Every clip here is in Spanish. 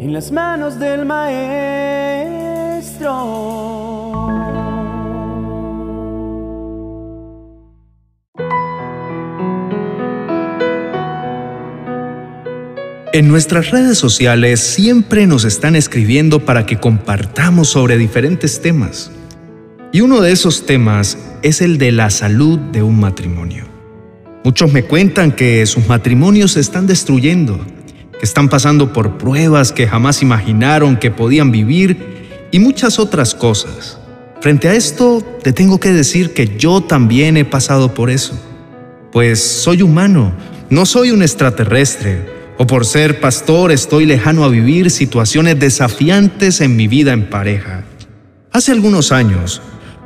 en las manos del Maestro. En nuestras redes sociales siempre nos están escribiendo para que compartamos sobre diferentes temas. Y uno de esos temas es el de la salud de un matrimonio. Muchos me cuentan que sus matrimonios se están destruyendo, que están pasando por pruebas que jamás imaginaron que podían vivir y muchas otras cosas. Frente a esto, te tengo que decir que yo también he pasado por eso. Pues soy humano, no soy un extraterrestre o por ser pastor estoy lejano a vivir situaciones desafiantes en mi vida en pareja. Hace algunos años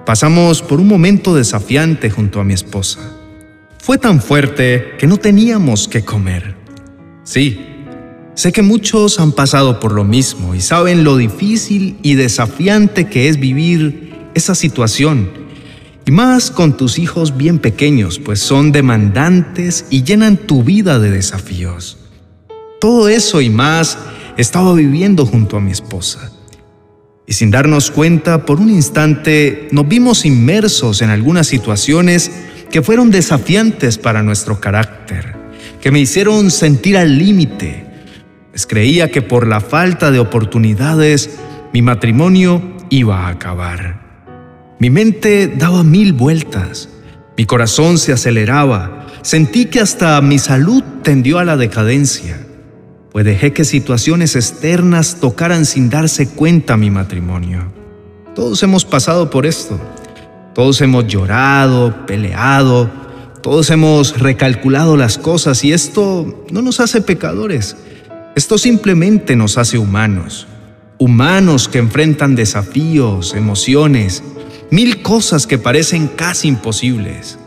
pasamos por un momento desafiante junto a mi esposa. Fue tan fuerte que no teníamos que comer. Sí, sé que muchos han pasado por lo mismo y saben lo difícil y desafiante que es vivir esa situación. Y más con tus hijos bien pequeños, pues son demandantes y llenan tu vida de desafíos. Todo eso y más estaba viviendo junto a mi esposa. Y sin darnos cuenta, por un instante nos vimos inmersos en algunas situaciones que fueron desafiantes para nuestro carácter, que me hicieron sentir al límite. Creía que por la falta de oportunidades mi matrimonio iba a acabar. Mi mente daba mil vueltas, mi corazón se aceleraba, sentí que hasta mi salud tendió a la decadencia pues dejé que situaciones externas tocaran sin darse cuenta mi matrimonio. Todos hemos pasado por esto. Todos hemos llorado, peleado, todos hemos recalculado las cosas y esto no nos hace pecadores. Esto simplemente nos hace humanos. Humanos que enfrentan desafíos, emociones, mil cosas que parecen casi imposibles.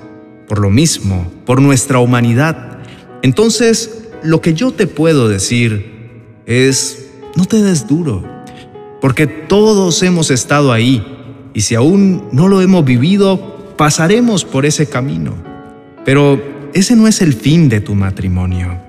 Por lo mismo, por nuestra humanidad. Entonces, lo que yo te puedo decir es, no te des duro, porque todos hemos estado ahí y si aún no lo hemos vivido, pasaremos por ese camino. Pero ese no es el fin de tu matrimonio.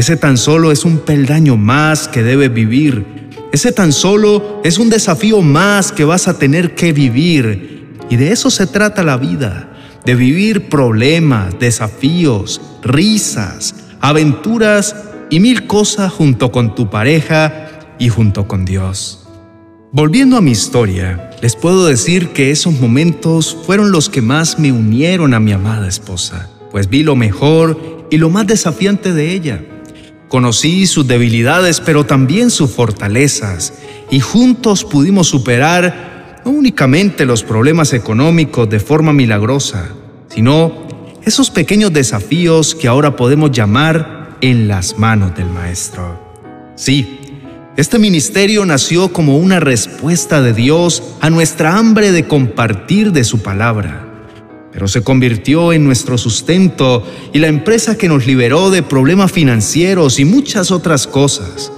Ese tan solo es un peldaño más que debes vivir. Ese tan solo es un desafío más que vas a tener que vivir. Y de eso se trata la vida, de vivir problemas, desafíos, risas, aventuras y mil cosas junto con tu pareja y junto con Dios. Volviendo a mi historia, les puedo decir que esos momentos fueron los que más me unieron a mi amada esposa, pues vi lo mejor y lo más desafiante de ella. Conocí sus debilidades, pero también sus fortalezas, y juntos pudimos superar no únicamente los problemas económicos de forma milagrosa, sino esos pequeños desafíos que ahora podemos llamar en las manos del Maestro. Sí, este ministerio nació como una respuesta de Dios a nuestra hambre de compartir de su palabra, pero se convirtió en nuestro sustento y la empresa que nos liberó de problemas financieros y muchas otras cosas,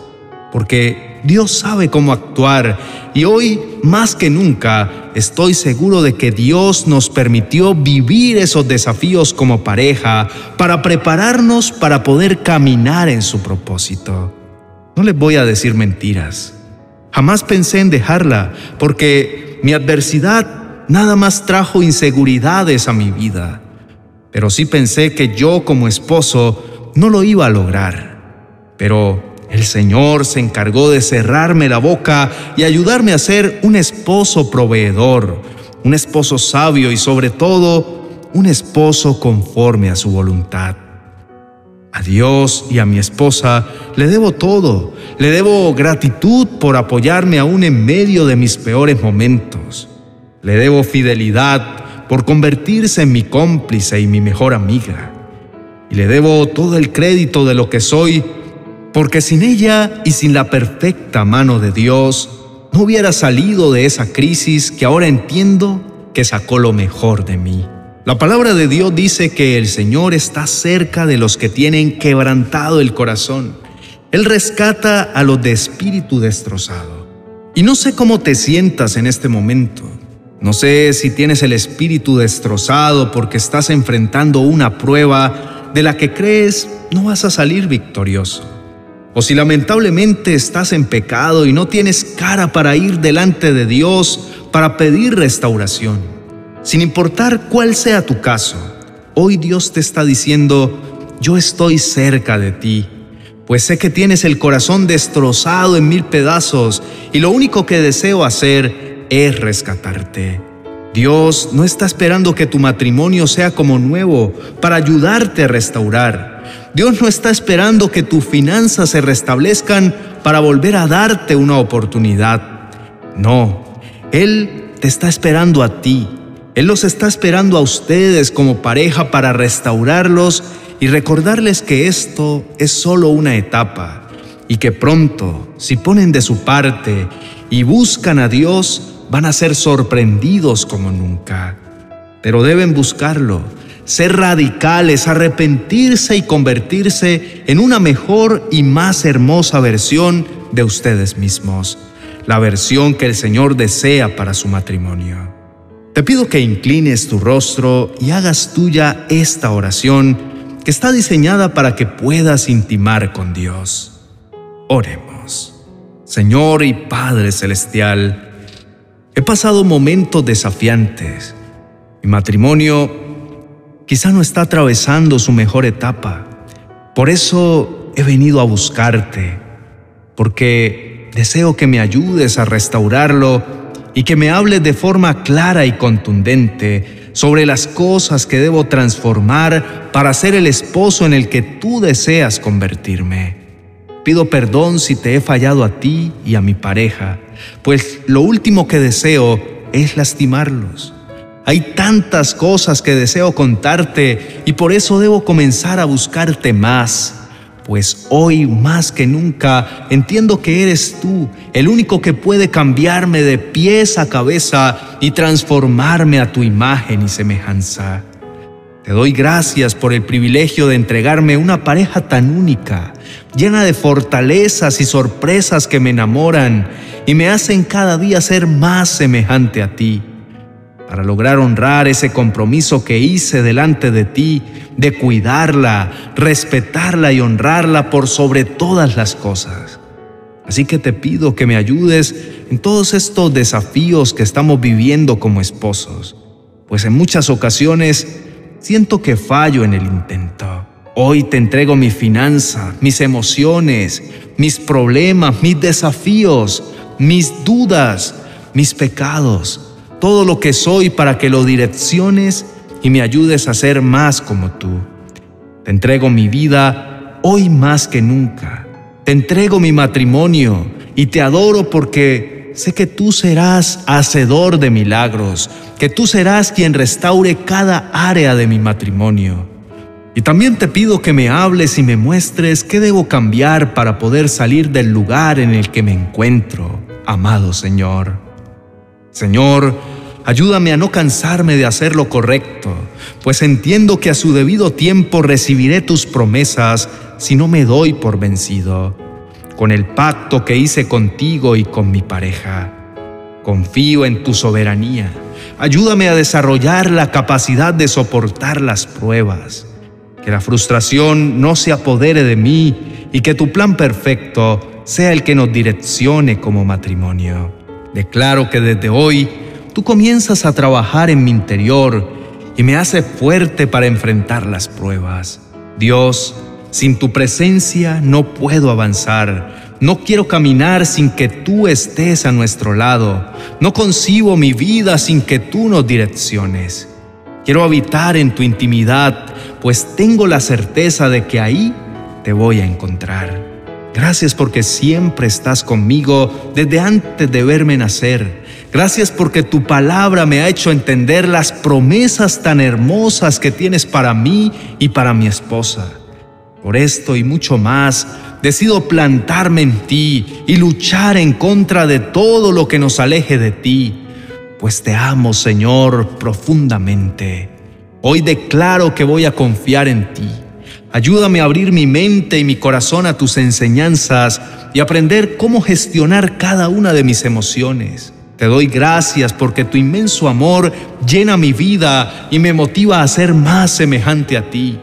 porque Dios sabe cómo actuar y hoy más que nunca estoy seguro de que Dios nos permitió vivir esos desafíos como pareja para prepararnos para poder caminar en su propósito. No les voy a decir mentiras. Jamás pensé en dejarla porque mi adversidad nada más trajo inseguridades a mi vida. Pero sí pensé que yo como esposo no lo iba a lograr. Pero el Señor se encargó de cerrarme la boca y ayudarme a ser un esposo proveedor, un esposo sabio y sobre todo un esposo conforme a su voluntad. A Dios y a mi esposa le debo todo, le debo gratitud por apoyarme aún en medio de mis peores momentos. Le debo fidelidad por convertirse en mi cómplice y mi mejor amiga. Y le debo todo el crédito de lo que soy porque sin ella y sin la perfecta mano de Dios, no hubiera salido de esa crisis que ahora entiendo que sacó lo mejor de mí. La palabra de Dios dice que el Señor está cerca de los que tienen quebrantado el corazón. Él rescata a los de espíritu destrozado. Y no sé cómo te sientas en este momento. No sé si tienes el espíritu destrozado porque estás enfrentando una prueba de la que crees no vas a salir victorioso. o si lamentablemente estás en pecado y no tienes cara para ir delante de Dios para pedir restauración. Sin importar cuál sea tu caso, hoy Dios te está diciendo, yo estoy cerca de ti, pues sé que tienes el corazón destrozado en mil pedazos y lo único que deseo hacer es rescatarte. Dios no está esperando que tu matrimonio sea como nuevo para ayudarte a restaurar. Dios no está esperando que tus finanzas se restablezcan para volver a darte una oportunidad. No, Él te está esperando a ti. Él los está esperando a ustedes como pareja para restaurarlos y recordarles que esto es solo una etapa y que pronto, si ponen de su parte y buscan a Dios, van a ser sorprendidos como nunca. Pero deben buscarlo ser radicales, arrepentirse y convertirse en una mejor y más hermosa versión de ustedes mismos, la versión que el Señor desea para su matrimonio. Te pido que inclines tu rostro y hagas tuya esta oración que está diseñada para que puedas intimar con Dios. Oremos. Señor y Padre Celestial, he pasado momentos desafiantes. Mi matrimonio quizá no está atravesando su mejor etapa. Por eso he venido a buscarte, porque deseo que me ayudes a restaurarlo y que me hables de forma clara y contundente sobre las cosas que debo transformar para ser el esposo en el que tú deseas convertirme. Pido perdón si te he fallado a ti y a mi pareja, pues lo último que deseo es lastimarlos. Hay tantas cosas que deseo contarte y por eso debo comenzar a buscarte más, pues hoy más que nunca entiendo que eres tú el único que puede cambiarme de pies a cabeza y transformarme a tu imagen y semejanza. Te doy gracias por el privilegio de entregarme una pareja tan única, llena de fortalezas y sorpresas que me enamoran y me hacen cada día ser más semejante a ti para lograr honrar ese compromiso que hice delante de ti de cuidarla, respetarla y honrarla por sobre todas las cosas. Así que te pido que me ayudes en todos estos desafíos que estamos viviendo como esposos, pues en muchas ocasiones siento que fallo en el intento. Hoy te entrego mi finanza, mis emociones, mis problemas, mis desafíos, mis dudas, mis pecados todo lo que soy para que lo direcciones y me ayudes a ser más como tú. Te entrego mi vida hoy más que nunca. Te entrego mi matrimonio y te adoro porque sé que tú serás hacedor de milagros, que tú serás quien restaure cada área de mi matrimonio. Y también te pido que me hables y me muestres qué debo cambiar para poder salir del lugar en el que me encuentro, amado Señor. Señor, ayúdame a no cansarme de hacer lo correcto, pues entiendo que a su debido tiempo recibiré tus promesas si no me doy por vencido, con el pacto que hice contigo y con mi pareja. Confío en tu soberanía. Ayúdame a desarrollar la capacidad de soportar las pruebas. Que la frustración no se apodere de mí y que tu plan perfecto sea el que nos direccione como matrimonio. Declaro que desde hoy tú comienzas a trabajar en mi interior y me hace fuerte para enfrentar las pruebas. Dios, sin tu presencia no puedo avanzar. No quiero caminar sin que tú estés a nuestro lado. No concibo mi vida sin que tú nos direcciones. Quiero habitar en tu intimidad, pues tengo la certeza de que ahí te voy a encontrar. Gracias porque siempre estás conmigo desde antes de verme nacer. Gracias porque tu palabra me ha hecho entender las promesas tan hermosas que tienes para mí y para mi esposa. Por esto y mucho más, decido plantarme en ti y luchar en contra de todo lo que nos aleje de ti, pues te amo, Señor, profundamente. Hoy declaro que voy a confiar en ti Ayúdame a abrir mi mente y mi corazón a tus enseñanzas y aprender cómo gestionar cada una de mis emociones. Te doy gracias porque tu inmenso amor llena mi vida y me motiva a ser más semejante a ti.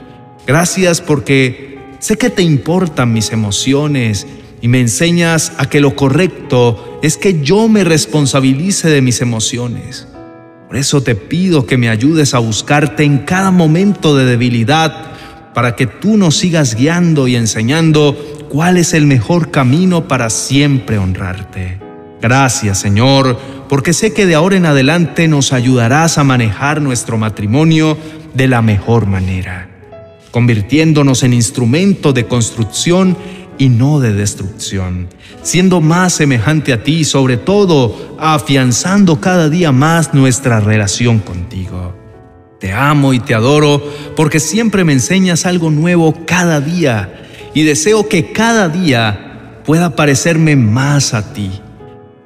Gracias porque sé que te importan mis emociones y me enseñas a que lo correcto es que yo me responsabilice de mis emociones. Por eso te pido que me ayudes a buscarte en cada momento de debilidad para que tú nos sigas guiando y enseñando cuál es el mejor camino para siempre honrarte. Gracias Señor, porque sé que de ahora en adelante nos ayudarás a manejar nuestro matrimonio de la mejor manera, convirtiéndonos en instrumento de construcción y no de destrucción, siendo más semejante a ti y sobre todo afianzando cada día más nuestra relación contigo. Te amo y te adoro porque siempre me enseñas algo nuevo cada día y deseo que cada día pueda parecerme más a ti.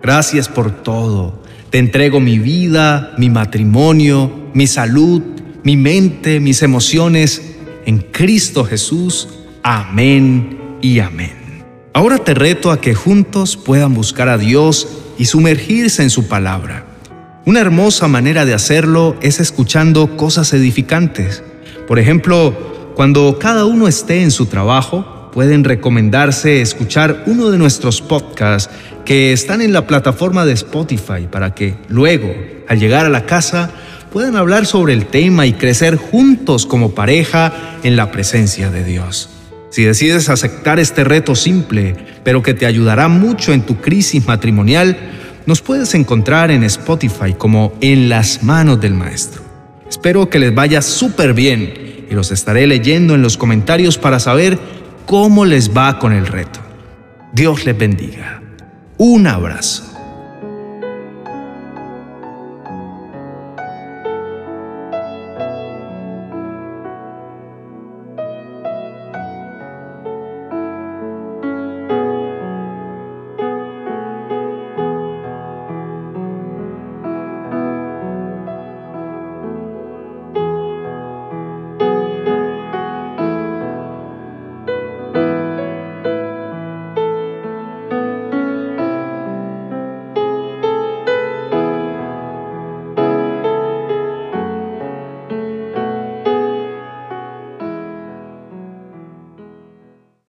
Gracias por todo. Te entrego mi vida, mi matrimonio, mi salud, mi mente, mis emociones. En Cristo Jesús. Amén y amén. Ahora te reto a que juntos puedan buscar a Dios y sumergirse en su palabra. Una hermosa manera de hacerlo es escuchando cosas edificantes. Por ejemplo, cuando cada uno esté en su trabajo, pueden recomendarse escuchar uno de nuestros podcasts que están en la plataforma de Spotify para que luego, al llegar a la casa, puedan hablar sobre el tema y crecer juntos como pareja en la presencia de Dios. Si decides aceptar este reto simple, pero que te ayudará mucho en tu crisis matrimonial, nos puedes encontrar en Spotify como En las manos del Maestro. Espero que les vaya súper bien y los estaré leyendo en los comentarios para saber cómo les va con el reto. Dios les bendiga. Un abrazo.